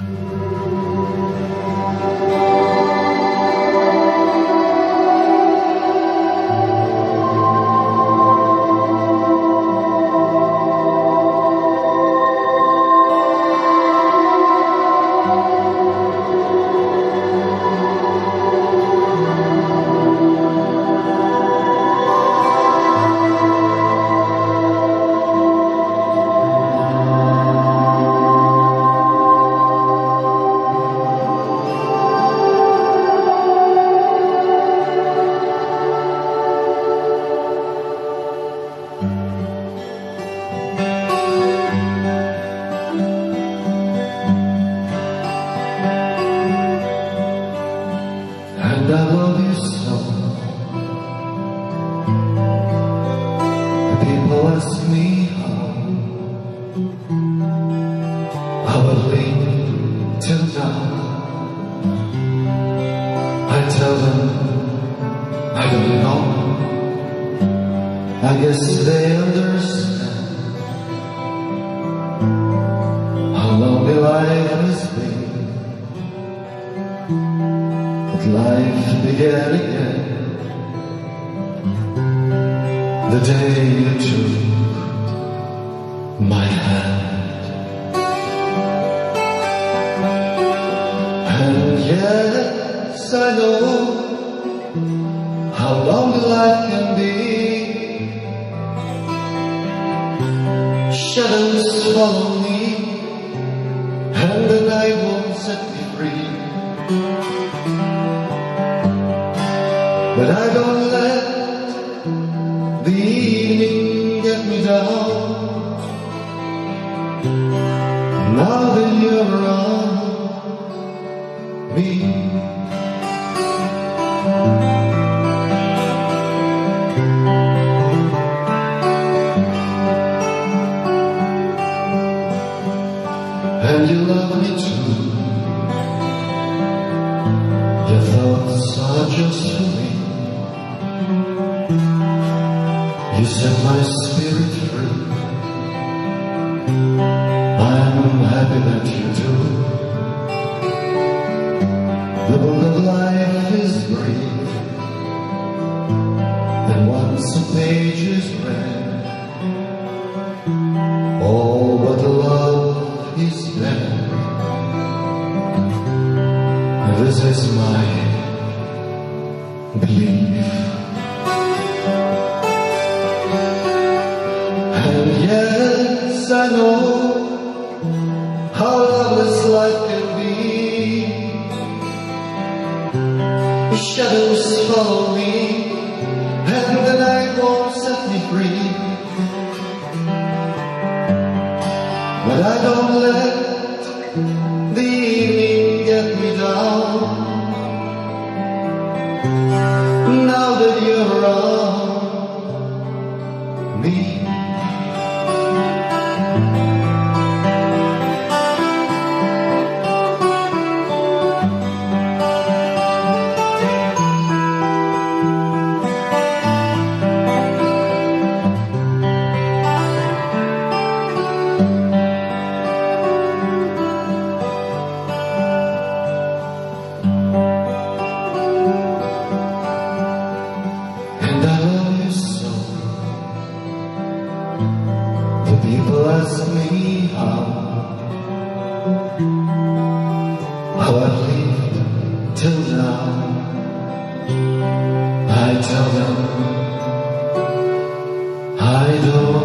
And Guess they understand how lonely life has been. But life began again The day you took my hand And yes, I know How long life And the night won't set me free But I don't let the evening get me down. Now that you're around me. Set my spirit free. I'm happy that you do. The book of life is brief. And once a page is read, all but love is dead. This is my belief. I know how loveless life can be. Shadows follow me, and the night won't set me free. But I don't let the evening get me down. Now that you're The people ask me how, how I lived till now. I tell them I don't